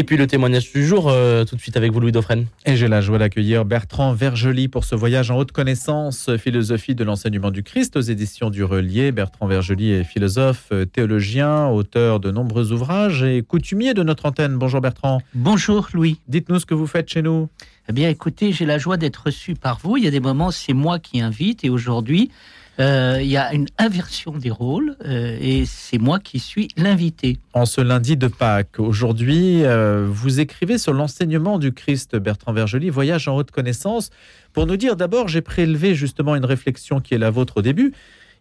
Et puis le témoignage du jour, euh, tout de suite avec vous, Louis Dauphren. Et j'ai la joie d'accueillir Bertrand Vergely pour ce voyage en haute connaissance, philosophie de l'enseignement du Christ aux éditions du Relier. Bertrand Vergely est philosophe, théologien, auteur de nombreux ouvrages et coutumier de notre antenne. Bonjour Bertrand. Bonjour Louis. Dites-nous ce que vous faites chez nous. Eh bien écoutez, j'ai la joie d'être reçu par vous. Il y a des moments, c'est moi qui invite et aujourd'hui, euh, il y a une inversion des rôles euh, et c'est moi qui suis l'invité. En ce lundi de Pâques, aujourd'hui, euh, vous écrivez sur l'enseignement du Christ, Bertrand Vergely, Voyage en haute connaissance, pour nous dire d'abord, j'ai prélevé justement une réflexion qui est la vôtre au début.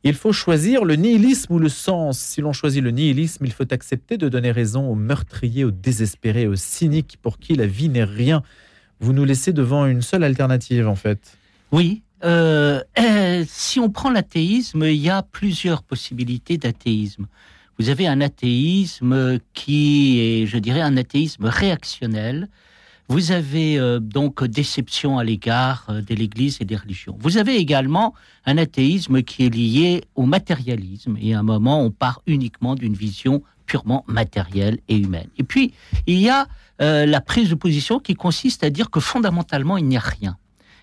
Il faut choisir le nihilisme ou le sens. Si l'on choisit le nihilisme, il faut accepter de donner raison aux meurtriers, aux désespérés, aux cyniques pour qui la vie n'est rien. Vous nous laissez devant une seule alternative en fait. Oui, euh, euh, si on prend l'athéisme, il y a plusieurs possibilités d'athéisme. Vous avez un athéisme qui est, je dirais, un athéisme réactionnel. Vous avez euh, donc déception à l'égard de l'Église et des religions. Vous avez également un athéisme qui est lié au matérialisme. Et à un moment, on part uniquement d'une vision purement matérielle et humaine. Et puis, il y a la prise de position qui consiste à dire que fondamentalement, il n'y a rien.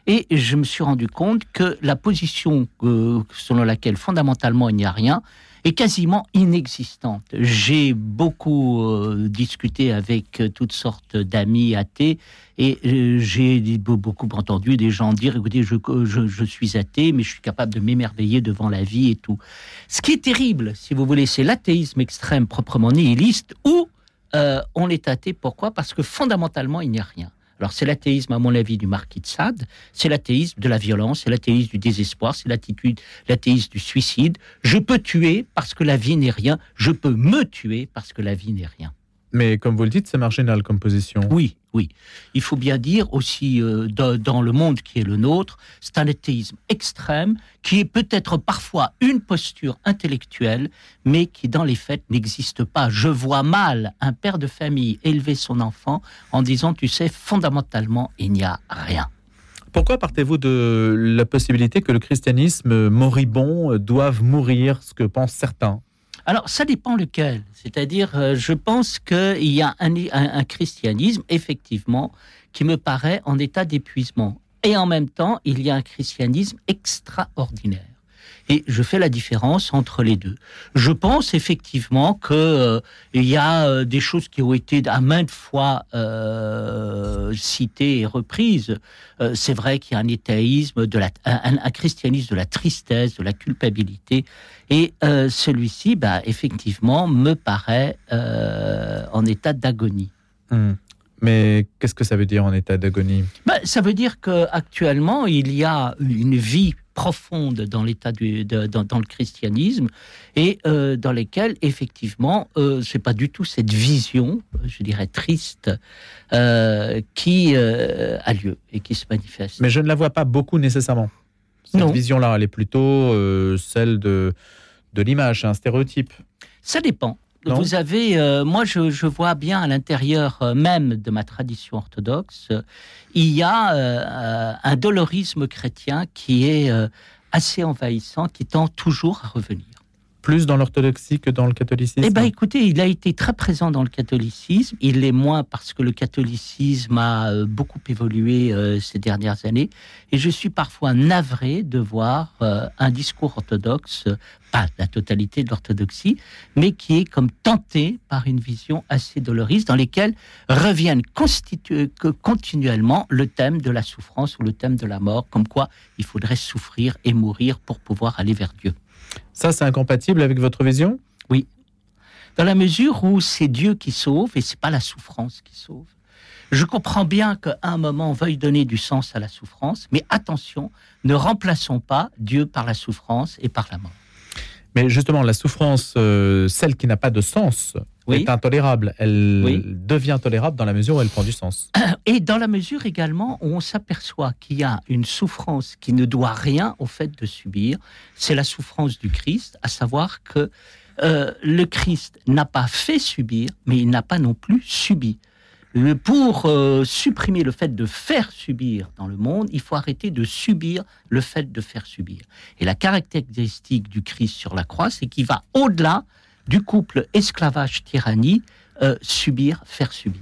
Et je me suis rendu compte que la position euh, selon laquelle fondamentalement il n'y a rien est quasiment inexistante. J'ai beaucoup euh, discuté avec toutes sortes d'amis athées et euh, j'ai beaucoup entendu des gens dire écoutez, je, je, je, suis athée, mais je suis capable de m'émerveiller devant la vie et tout. Ce qui est terrible, si vous voulez, c'est l'athéisme extrême proprement nihiliste où on est athée. Pourquoi? Parce que fondamentalement, il n'y a rien. Alors c'est l'athéisme, à mon avis, du marquis de Sade, c'est l'athéisme de la violence, c'est l'athéisme du désespoir, c'est l'attitude, l'athéisme du suicide. Je peux tuer parce que la vie n'est rien, je peux me tuer parce que la vie n'est rien. Mais comme vous le dites, c'est marginal comme position. Oui, oui. Il faut bien dire aussi, euh, dans, le monde qui est le nôtre, c'est un athéisme extrême qui est peut-être parfois une posture intellectuelle, mais qui dans les faits n'existe pas. Je vois mal un père de famille élever son enfant en disant, tu sais, fondamentalement, il n'y a rien. Pourquoi partez-vous de la possibilité que le christianisme moribond doive mourir, ce que pensent certains? Alors, ça dépend lequel. C'est-à-dire, euh, je pense qu'il y a un, christianisme, effectivement, qui me paraît en état d'épuisement. Et en même temps, il y a un christianisme extraordinaire. Et je fais la différence entre les deux. Je pense effectivement qu'il euh, y a euh, des choses qui ont été à maintes fois euh, citées et reprises. c'est vrai qu'il y a un éthaïsme, de la, un, christianisme de la tristesse, de la culpabilité. Et celui-ci, bah, effectivement, me paraît en état d'agonie. Hmm. Mais qu'est-ce que ça veut dire en état d'agonie? Bah, Ça veut dire qu'actuellement, il y a une vie profonde dans l'état du, dans, le christianisme et euh, dans lesquelles effectivement euh, c'est pas du tout cette vision, je dirais triste, euh, qui euh, a lieu et qui se manifeste. Mais je ne la vois pas beaucoup nécessairement. Cette vision-là, elle est plutôt celle de de l'image, un stéréotype. Ça dépend. Vous avez, euh, moi je, vois bien à l'intérieur euh, même de ma tradition orthodoxe, il y a euh, un dolorisme chrétien qui est assez envahissant, qui tend toujours à revenir plus dans l'orthodoxie que dans le catholicisme Eh bien, écoutez, il a été très présent dans le catholicisme. Il l'est moins parce que le catholicisme a euh, beaucoup évolué euh, ces dernières années. Et je suis parfois navré de voir euh, un discours orthodoxe, pas la totalité de l'orthodoxie, mais qui est comme tenté par une vision assez doloriste dans lesquelles reviennent continuellement le thème de la souffrance ou le thème de la mort, comme quoi il faudrait souffrir et mourir pour pouvoir aller vers Dieu. Ça, c'est incompatible avec votre vision? Oui. Dans la mesure où c'est Dieu qui sauve et c'est pas la souffrance qui sauve. Je comprends bien qu'à un moment, on veuille donner du sens à la souffrance, mais attention, ne remplaçons pas Dieu par la souffrance et par la mort. Mais justement, la souffrance, euh, celle qui n'a pas de sens, est intolérable. Elle devient tolérable dans la mesure où elle prend du sens. Et dans la mesure également où on s'aperçoit qu'il y a une souffrance qui ne doit rien au fait de subir, c'est la souffrance du Christ, à savoir que euh, le Christ n'a pas fait subir, mais il n'a pas non plus subi. Pour euh, supprimer le fait de faire subir dans le monde, il faut arrêter de subir le fait de faire subir. Et la caractéristique du Christ sur la croix, c'est qu'il va au-delà du couple esclavage-tyrannie subir, faire subir.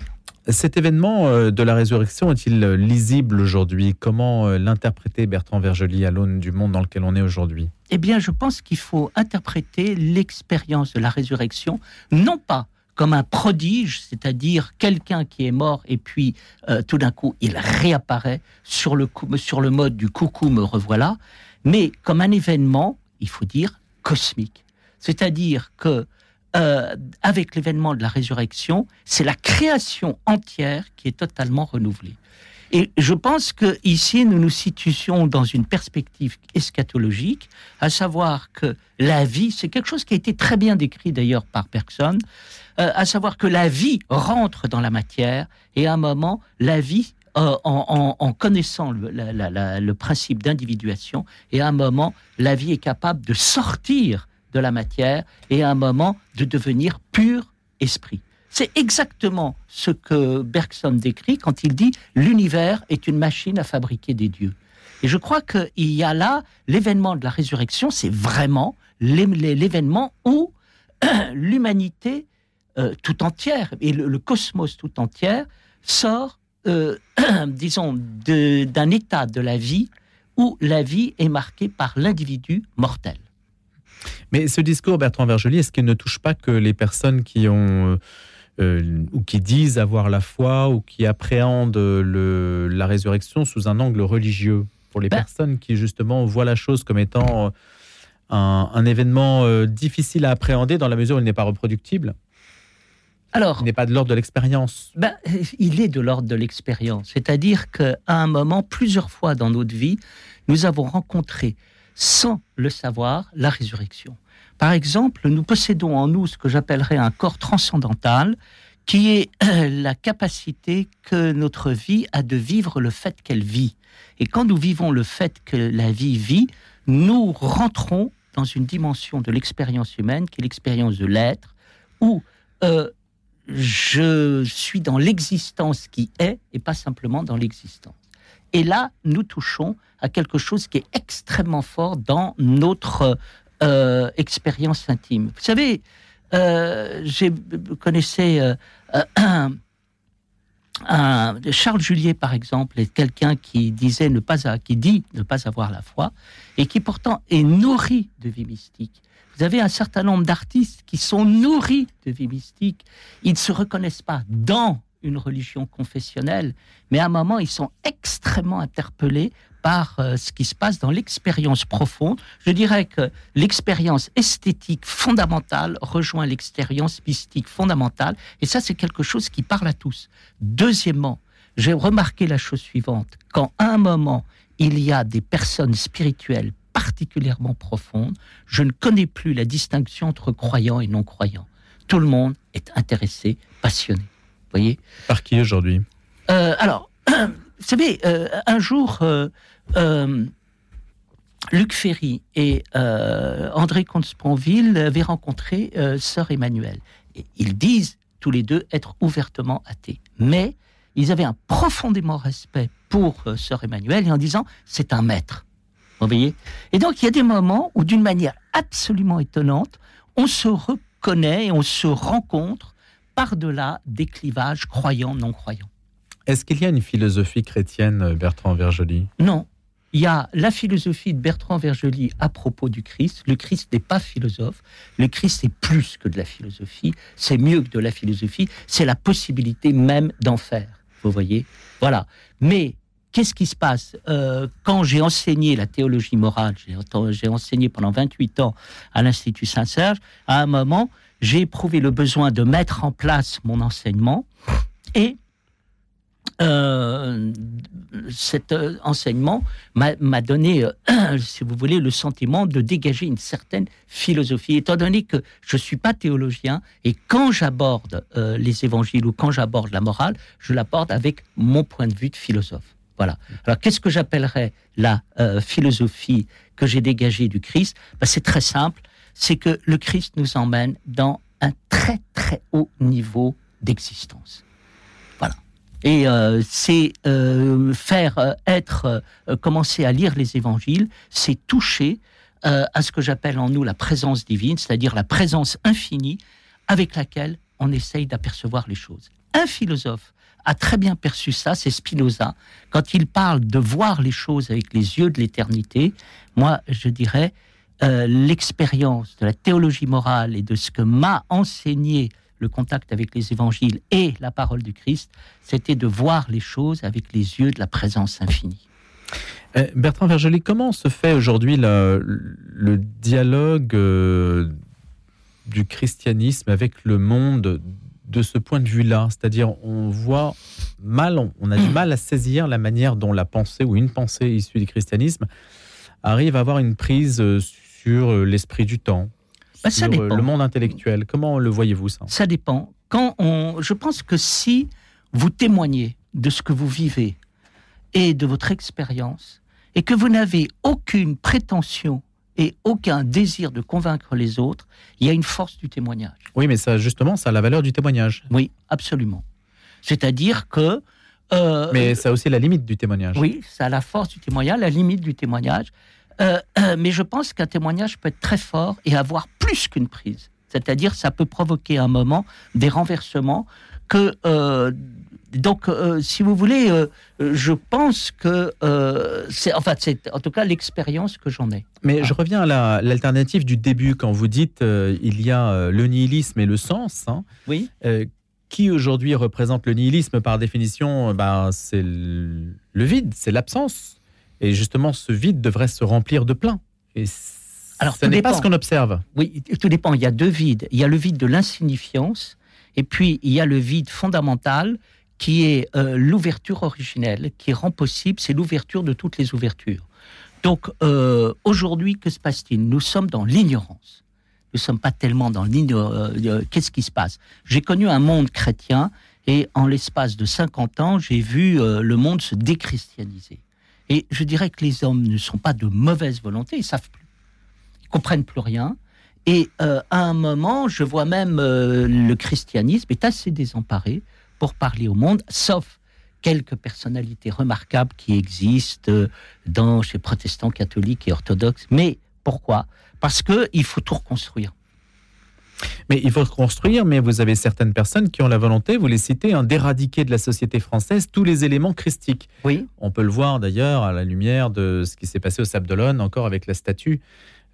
Cet événement de la résurrection est-il lisible aujourd'hui? Comment l'interpréter, Bertrand Vergely, à l'aune du monde dans lequel on est aujourd'hui? Eh bien, je pense qu'il faut interpréter l'expérience de la résurrection, non pas comme un prodige, c'est-à-dire quelqu'un qui est mort et puis euh, tout d'un coup il réapparaît sur le, sur le mode du coucou me revoilà, mais comme un événement, il faut dire, cosmique. C'est-à-dire que euh, avec l'événement de la résurrection, c'est la création entière qui est totalement renouvelée. Et je pense que ici nous nous situons dans une perspective eschatologique, à savoir que la vie, c'est quelque chose qui a été très bien décrit d'ailleurs par Bergson, euh, à savoir que la vie rentre dans la matière et à un moment, la vie euh, en, connaissant le, le principe d'individuation, et à un moment, la vie est capable de sortir de la matière et à un moment de devenir pur esprit. C'est exactement ce que Bergson décrit quand il dit l'univers est une machine à fabriquer des dieux. Et je crois qu'il y a là l'événement de la résurrection, c'est vraiment l'événement où l'humanité euh, tout entière et le, cosmos tout entière sort, euh, disons, d'un état de la vie où la vie est marquée par l'individu mortel. Mais ce discours, Bertrand Vergely, est-ce qu'il ne touche pas que les personnes qui ont... Euh, euh, ou qui disent avoir la foi ou qui appréhendent le, la résurrection sous un angle religieux? Pour les ben personnes qui justement voient la chose comme étant un, événement euh, difficile à appréhender dans la mesure où il n'est pas reproductible? Alors, il n'est pas de l'ordre de l'expérience. Ben, il est de l'ordre de l'expérience. C'est-à-dire qu'à un moment, plusieurs fois dans notre vie, nous avons rencontré, sans le savoir, la résurrection. Par exemple, nous possédons en nous ce que j'appellerais un corps transcendantal, qui est la capacité que notre vie a de vivre le fait qu'elle vit. Et quand nous vivons le fait que la vie vit, nous rentrons dans une dimension de l'expérience humaine, qui est l'expérience de l'être, où euh, je suis dans l'existence qui est et pas simplement dans l'existence. Et là, nous touchons à quelque chose qui est extrêmement fort dans notre euh, expérience intime. Vous savez, euh, j'ai connaissais euh, un, Charles Juliet par exemple est quelqu'un qui disait ne pas qui dit ne pas avoir la foi et qui pourtant est nourri de vie mystique. Vous avez un certain nombre d'artistes qui sont nourris de vie mystique. Ils ne se reconnaissent pas dans une religion confessionnelle, mais à un moment, ils sont extrêmement interpellés par euh, ce qui se passe dans l'expérience profonde. Je dirais que l'expérience esthétique fondamentale rejoint l'expérience mystique fondamentale, et ça, c'est quelque chose qui parle à tous. Deuxièmement, j'ai remarqué la chose suivante, quand à un moment, il y a des personnes spirituelles particulièrement profondes, je ne connais plus la distinction entre croyants et non-croyants. Tout le monde est intéressé, passionné. Voyez Par qui aujourd'hui? Euh, Alors, vous savez, euh, un jour, euh, Luc Ferry et André Comte-Sponville avaient rencontré Sœur Emmanuel. Et ils disent tous les deux être ouvertement athées. Mais ils avaient un profondément respect pour Sœur Emmanuel et en disant c'est un maître. Vous voyez? Et donc il y a des moments où d'une manière absolument étonnante, on se reconnaît et on se rencontre par-delà des clivages croyants-non croyants. Est-ce qu'il y a une philosophie chrétienne, Bertrand Vergely? Non, il y a la philosophie de Bertrand Vergely à propos du Christ. Le Christ n'est pas philosophe. Le Christ est plus que de la philosophie. C'est mieux que de la philosophie. C'est la possibilité même d'en faire. Vous voyez? Voilà. Mais qu'est-ce qui se passe? Euh, Quand j'ai enseigné la théologie morale, j'ai enseigné pendant 28 ans à l'Institut Saint-Serge, à un moment, j'ai éprouvé le besoin de mettre en place mon enseignement et euh, cet euh, enseignement m'a donné, euh, si vous voulez, le sentiment de dégager une certaine philosophie, étant donné que je ne suis pas théologien, et quand j'aborde les évangiles ou quand j'aborde la morale, je l'aborde avec mon point de vue de philosophe. Voilà. Alors, qu'est-ce que j'appellerais la philosophie que j'ai dégagée du Christ? Ben, C'est très simple, c'est que le Christ nous emmène dans un très très haut niveau d'existence. Et euh, c'est euh, faire euh, être, commencer à lire les évangiles, c'est toucher à ce que j'appelle en nous la présence divine, c'est-à-dire la présence infinie avec laquelle on essaye d'apercevoir les choses. Un philosophe a très bien perçu ça, c'est Spinoza. Quand il parle de voir les choses avec les yeux de l'éternité, moi, je dirais, euh, l'expérience de la théologie morale et de ce que m'a enseigné le contact avec les évangiles et la parole du Christ, c'était de voir les choses avec les yeux de la présence infinie. Euh, Bertrand Vergely, comment se fait aujourd'hui le, dialogue euh, du christianisme avec le monde de ce point de vue-là? C'est-à-dire, on voit mal, on, a du mal à saisir la manière dont la pensée ou une pensée issue du christianisme arrive à avoir une prise euh, sur l'esprit du temps, bah, sur le monde intellectuel. Comment le voyez-vous ça? Ça dépend. Quand on, je pense que si vous témoignez de ce que vous vivez et de votre expérience, et que vous n'avez aucune prétention et aucun désir de convaincre les autres, il y a une force du témoignage. Oui, mais ça, justement, ça a la valeur du témoignage. Oui, absolument. C'est-à-dire que... Euh, mais ça a aussi la limite du témoignage. Oui, ça a la force du témoignage, la limite du témoignage. Euh, euh, mais je pense qu'un témoignage peut être très fort et avoir plus qu'une prise. C'est-à-dire, ça peut provoquer un moment des renversements que donc, euh, si vous voulez, euh, je pense que euh, c'est, enfin, c'est en tout cas l'expérience que j'en ai. Mais je reviens à l'alternative du début quand vous dites il y a le nihilisme et le sens. Hein. oui. qui aujourd'hui représente le nihilisme par définition ben, C'est le, vide, c'est l'absence. Et justement, ce vide devrait se remplir de plein. Et Alors, ce n'est pas ce qu'on observe. Oui, tout dépend. Il y a deux vides. Il y a le vide de l'insignifiance, et puis il y a le vide fondamental qui est euh, l'ouverture originelle, qui rend possible, c'est l'ouverture de toutes les ouvertures. Donc euh, aujourd'hui, que se passe-t-il? Nous sommes dans l'ignorance. Nous ne sommes pas tellement dans l'ignorance. Euh, qu'est-ce qui se passe? J'ai connu un monde chrétien et en l'espace de 50 ans, j'ai vu le monde se déchristianiser. Et je dirais que les hommes ne sont pas de mauvaise volonté, ils savent plus. Ils comprennent plus rien. Et à un moment, je vois même le christianisme est assez désemparé pour parler au monde, sauf quelques personnalités remarquables qui existent dans chez protestants, catholiques et orthodoxes. Mais pourquoi? Parce que il faut tout reconstruire. Mais il faut reconstruire, mais vous avez certaines personnes qui ont la volonté, vous les citez, hein, d'éradiquer de la société française tous les éléments christiques. Oui. On peut le voir d'ailleurs à la lumière de ce qui s'est passé au Sable d'Olonne, encore avec la statue,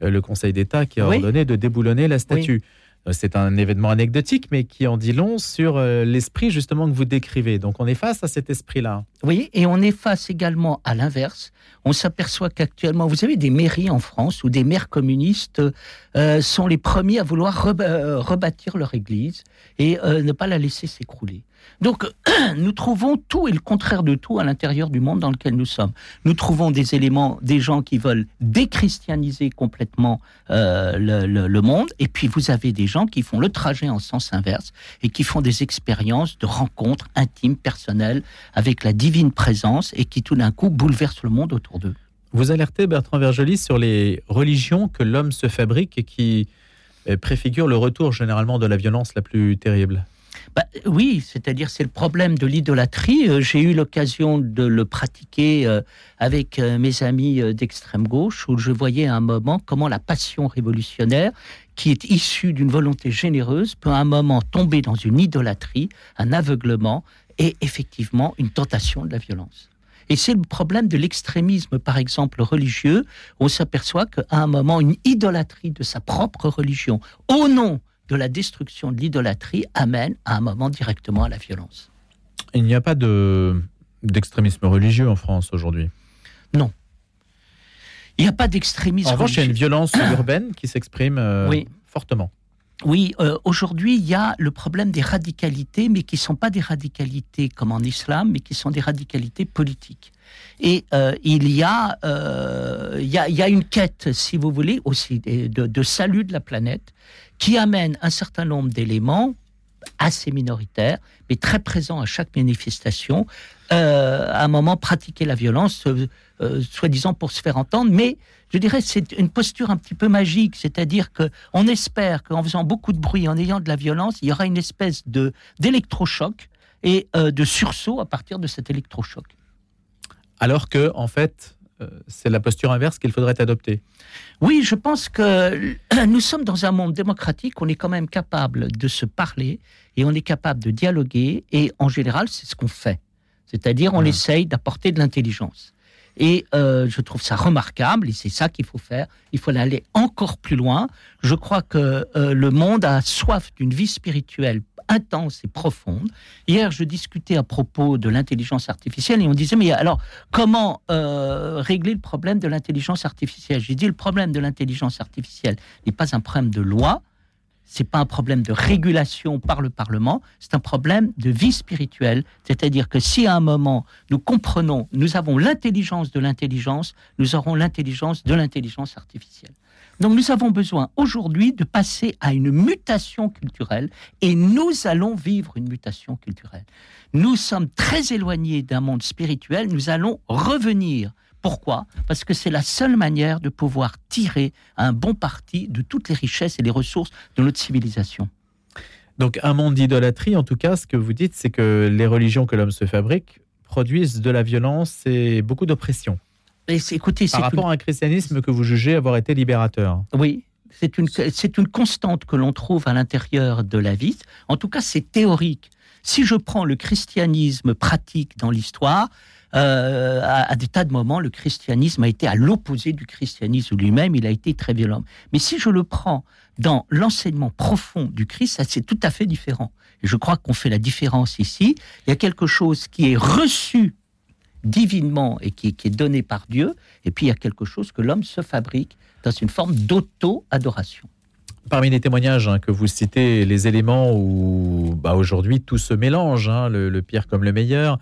euh, le Conseil d'État qui a ordonné de déboulonner la statue. Euh, c'est un événement anecdotique, mais qui en dit long sur euh, l'esprit justement que vous décrivez. Donc on est face à cet esprit-là. Oui, et on est face également à l'inverse. On s'aperçoit qu'actuellement, vous avez des mairies en France où des maires communistes euh, sont les premiers à vouloir rebâtir leur église et ne pas la laisser s'écrouler. Donc, nous trouvons tout et le contraire de tout à l'intérieur du monde dans lequel nous sommes. Nous trouvons des éléments, des gens qui veulent déchristianiser complètement euh, le, monde, et puis vous avez des gens qui font le trajet en sens inverse et qui font des expériences de rencontres intimes, personnelles, avec la divine présence, et qui tout d'un coup bouleversent le monde autour d'eux. Vous alertez, Bertrand Vergelis, sur les religions que l'homme se fabrique et qui euh, préfigurent le retour généralement de la violence la plus terrible. Bah, oui, c'est-à-dire c'est le problème de l'idolâtrie. Euh, j'ai eu l'occasion de le pratiquer euh, avec euh, mes amis d'extrême gauche, où je voyais à un moment comment la passion révolutionnaire, qui est issue d'une volonté généreuse, peut à un moment tomber dans une idolâtrie, un aveuglement et effectivement une tentation de la violence. Et c'est le problème de l'extrémisme, par exemple, religieux. On s'aperçoit qu'à un moment, une idolâtrie de sa propre religion, au nom de la destruction de l'idolâtrie amène à un moment directement à la violence. Il n'y a pas de d'extrémisme religieux en France aujourd'hui Non. Il n'y a pas d'extrémisme En revanche, il y a une violence urbaine qui s'exprime euh, fortement. Oui, euh, aujourd'hui, il y a le problème des radicalités, mais qui ne sont pas des radicalités comme en islam, mais qui sont des radicalités politiques. Et euh, il, y a, il, y a, il, y a, une quête, si vous voulez, aussi de, de salut de la planète, qui amène un certain nombre d'éléments assez minoritaires, mais très présents à chaque manifestation, euh, à un moment pratiquer la violence, euh, euh, soi-disant pour se faire entendre, mais je dirais c'est une posture un petit peu magique, c'est-à-dire que on espère qu'en faisant beaucoup de bruit, en ayant de la violence, il y aura une espèce de d'électrochoc et de sursaut à partir de cet électrochoc. Alors que, en fait, c'est la posture inverse qu'il faudrait adopter. Oui, je pense que nous sommes dans un monde démocratique, on est quand même capable de se parler et on est capable de dialoguer et en général, c'est ce qu'on fait. C'est-à-dire, on essaye d'apporter de l'intelligence. Et euh, je trouve ça remarquable, et c'est ça qu'il faut faire. Il faut aller encore plus loin. Je crois que euh, le monde a soif d'une vie spirituelle intense et profonde. Hier, je discutais à propos de l'intelligence artificielle et on disait, mais alors, comment euh, régler le problème de l'intelligence artificielle? J'ai dit, le problème de l'intelligence artificielle n'est pas un problème de loi, c'est pas un problème de régulation par le Parlement, c'est un problème de vie spirituelle. C'est-à-dire que si à un moment nous comprenons, nous avons l'intelligence de l'intelligence, nous aurons l'intelligence de l'intelligence artificielle. Donc nous avons besoin aujourd'hui de passer à une mutation culturelle et nous allons vivre une mutation culturelle. Nous sommes très éloignés d'un monde spirituel, nous allons revenir pourquoi? Parce que c'est la seule manière de pouvoir tirer un bon parti de toutes les richesses et les ressources de notre civilisation. Donc un monde d'idolâtrie, en tout cas, ce que vous dites, c'est que les religions que l'homme se fabrique produisent de la violence et beaucoup d'oppression. Écoutez, Par rapport à un christianisme que vous jugez avoir été libérateur. Oui, c'est une, c'est une constante que l'on trouve à l'intérieur de la vie. En tout cas, c'est théorique. Si je prends le christianisme pratique dans l'histoire, euh, à, des tas de moments, le christianisme a été à l'opposé du christianisme lui-même, il a été très violent. Mais si je le prends dans l'enseignement profond du Christ, c'est tout à fait différent. Et je crois qu'on fait la différence ici. Il y a quelque chose qui est reçu divinement et qui, est donné par Dieu, et puis il y a quelque chose que l'homme se fabrique dans une forme d'auto-adoration. Parmi les témoignages hein, que vous citez, les éléments où bah, aujourd'hui tout se mélange, hein, le, pire comme le meilleur,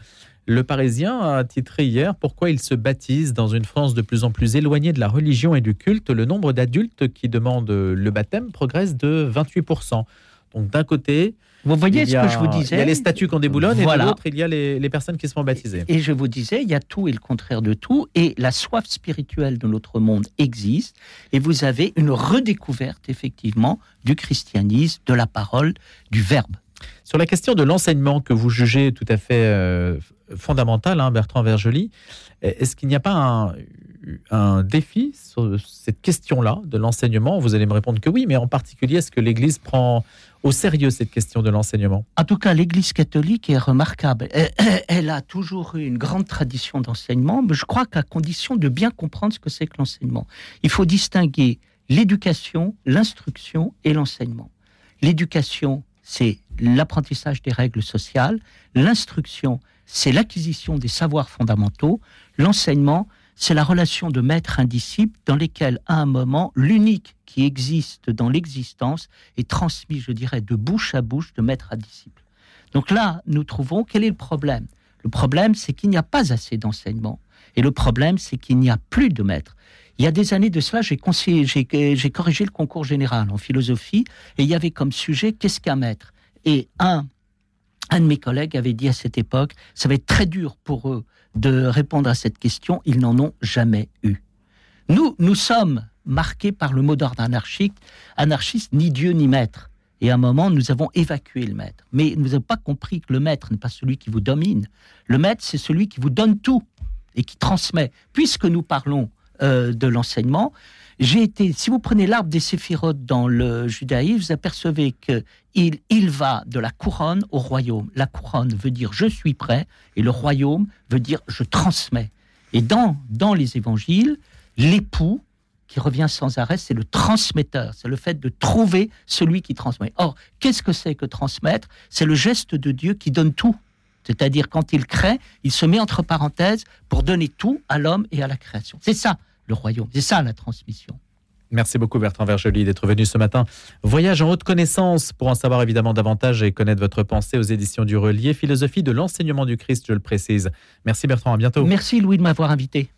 le Parisien a titré hier Pourquoi il se baptise dans une France de plus en plus éloignée de la religion et du culte? Le nombre d'adultes qui demandent le baptême progresse de 28%. Donc d'un côté, vous voyez ce que je vous disais Il y a les statuts qu'on déboulonne et de l'autre, il y a les, personnes qui se font baptiser. Et, je vous disais, il y a tout et le contraire de tout. Et la soif spirituelle de notre monde existe. Et vous avez une redécouverte, effectivement, du christianisme, de la parole, du verbe. Sur la question de l'enseignement que vous jugez tout à fait euh, fondamental, hein, Bertrand Vergely, est-ce qu'il n'y a pas un défi sur cette question-là de l'enseignement? Vous allez me répondre que oui, mais en particulier, est-ce que l'Église prend au sérieux cette question de l'enseignement? En tout cas, l'Église catholique est remarquable. Elle, a toujours eu une grande tradition d'enseignement, mais je crois qu'à condition de bien comprendre ce que c'est que l'enseignement. Il faut distinguer l'éducation, l'instruction et l'enseignement. L'éducation, c'est l'apprentissage des règles sociales. L'instruction, c'est l'acquisition des savoirs fondamentaux. L'enseignement, c'est la relation de maître un disciple dans lesquels, à un moment, l'unique qui existe dans l'existence est transmis, je dirais, de bouche à bouche, de maître à disciple. Donc là, nous trouvons quel est le problème Le problème, c'est qu'il n'y a pas assez d'enseignement. Et le problème, c'est qu'il n'y a plus de maître. Il y a des années de cela, j'ai corrigé le concours général en philosophie et il y avait comme sujet qu'est-ce qu'un maître? Et un, un de mes collègues avait dit à cette époque, ça va être très dur pour eux de répondre à cette question, ils n'en ont jamais eu. Nous, nous sommes marqués par le mot d'ordre anarchique, anarchiste, ni Dieu ni maître. Et à un moment, nous avons évacué le maître. Mais nous n'avons pas compris que le maître n'est pas celui qui vous domine. Le maître, c'est celui qui vous donne tout et qui transmet. Puisque nous parlons euh, de l'enseignement, j'ai été, si vous prenez l'arbre des séphirotes dans le judaïsme, vous apercevez que il, il va de la couronne au royaume. La couronne veut dire je suis prêt et le royaume veut dire je transmets. Et dans, dans les évangiles, l'époux qui revient sans arrêt, c'est le transmetteur, c'est le fait de trouver celui qui transmet. Or, qu'est-ce que c'est que transmettre? C'est le geste de Dieu qui donne tout. C'est-à-dire quand il crée, il se met entre parenthèses pour donner tout à l'homme et à la création. C'est ça le royaume. C'est ça la transmission. Merci beaucoup Bertrand Vergely d'être venu ce matin. Voyage en haute connaissance pour en savoir évidemment davantage et connaître votre pensée aux éditions du Relier, philosophie de l'enseignement du Christ, je le précise. Merci Bertrand, à bientôt. Merci Louis de m'avoir invité.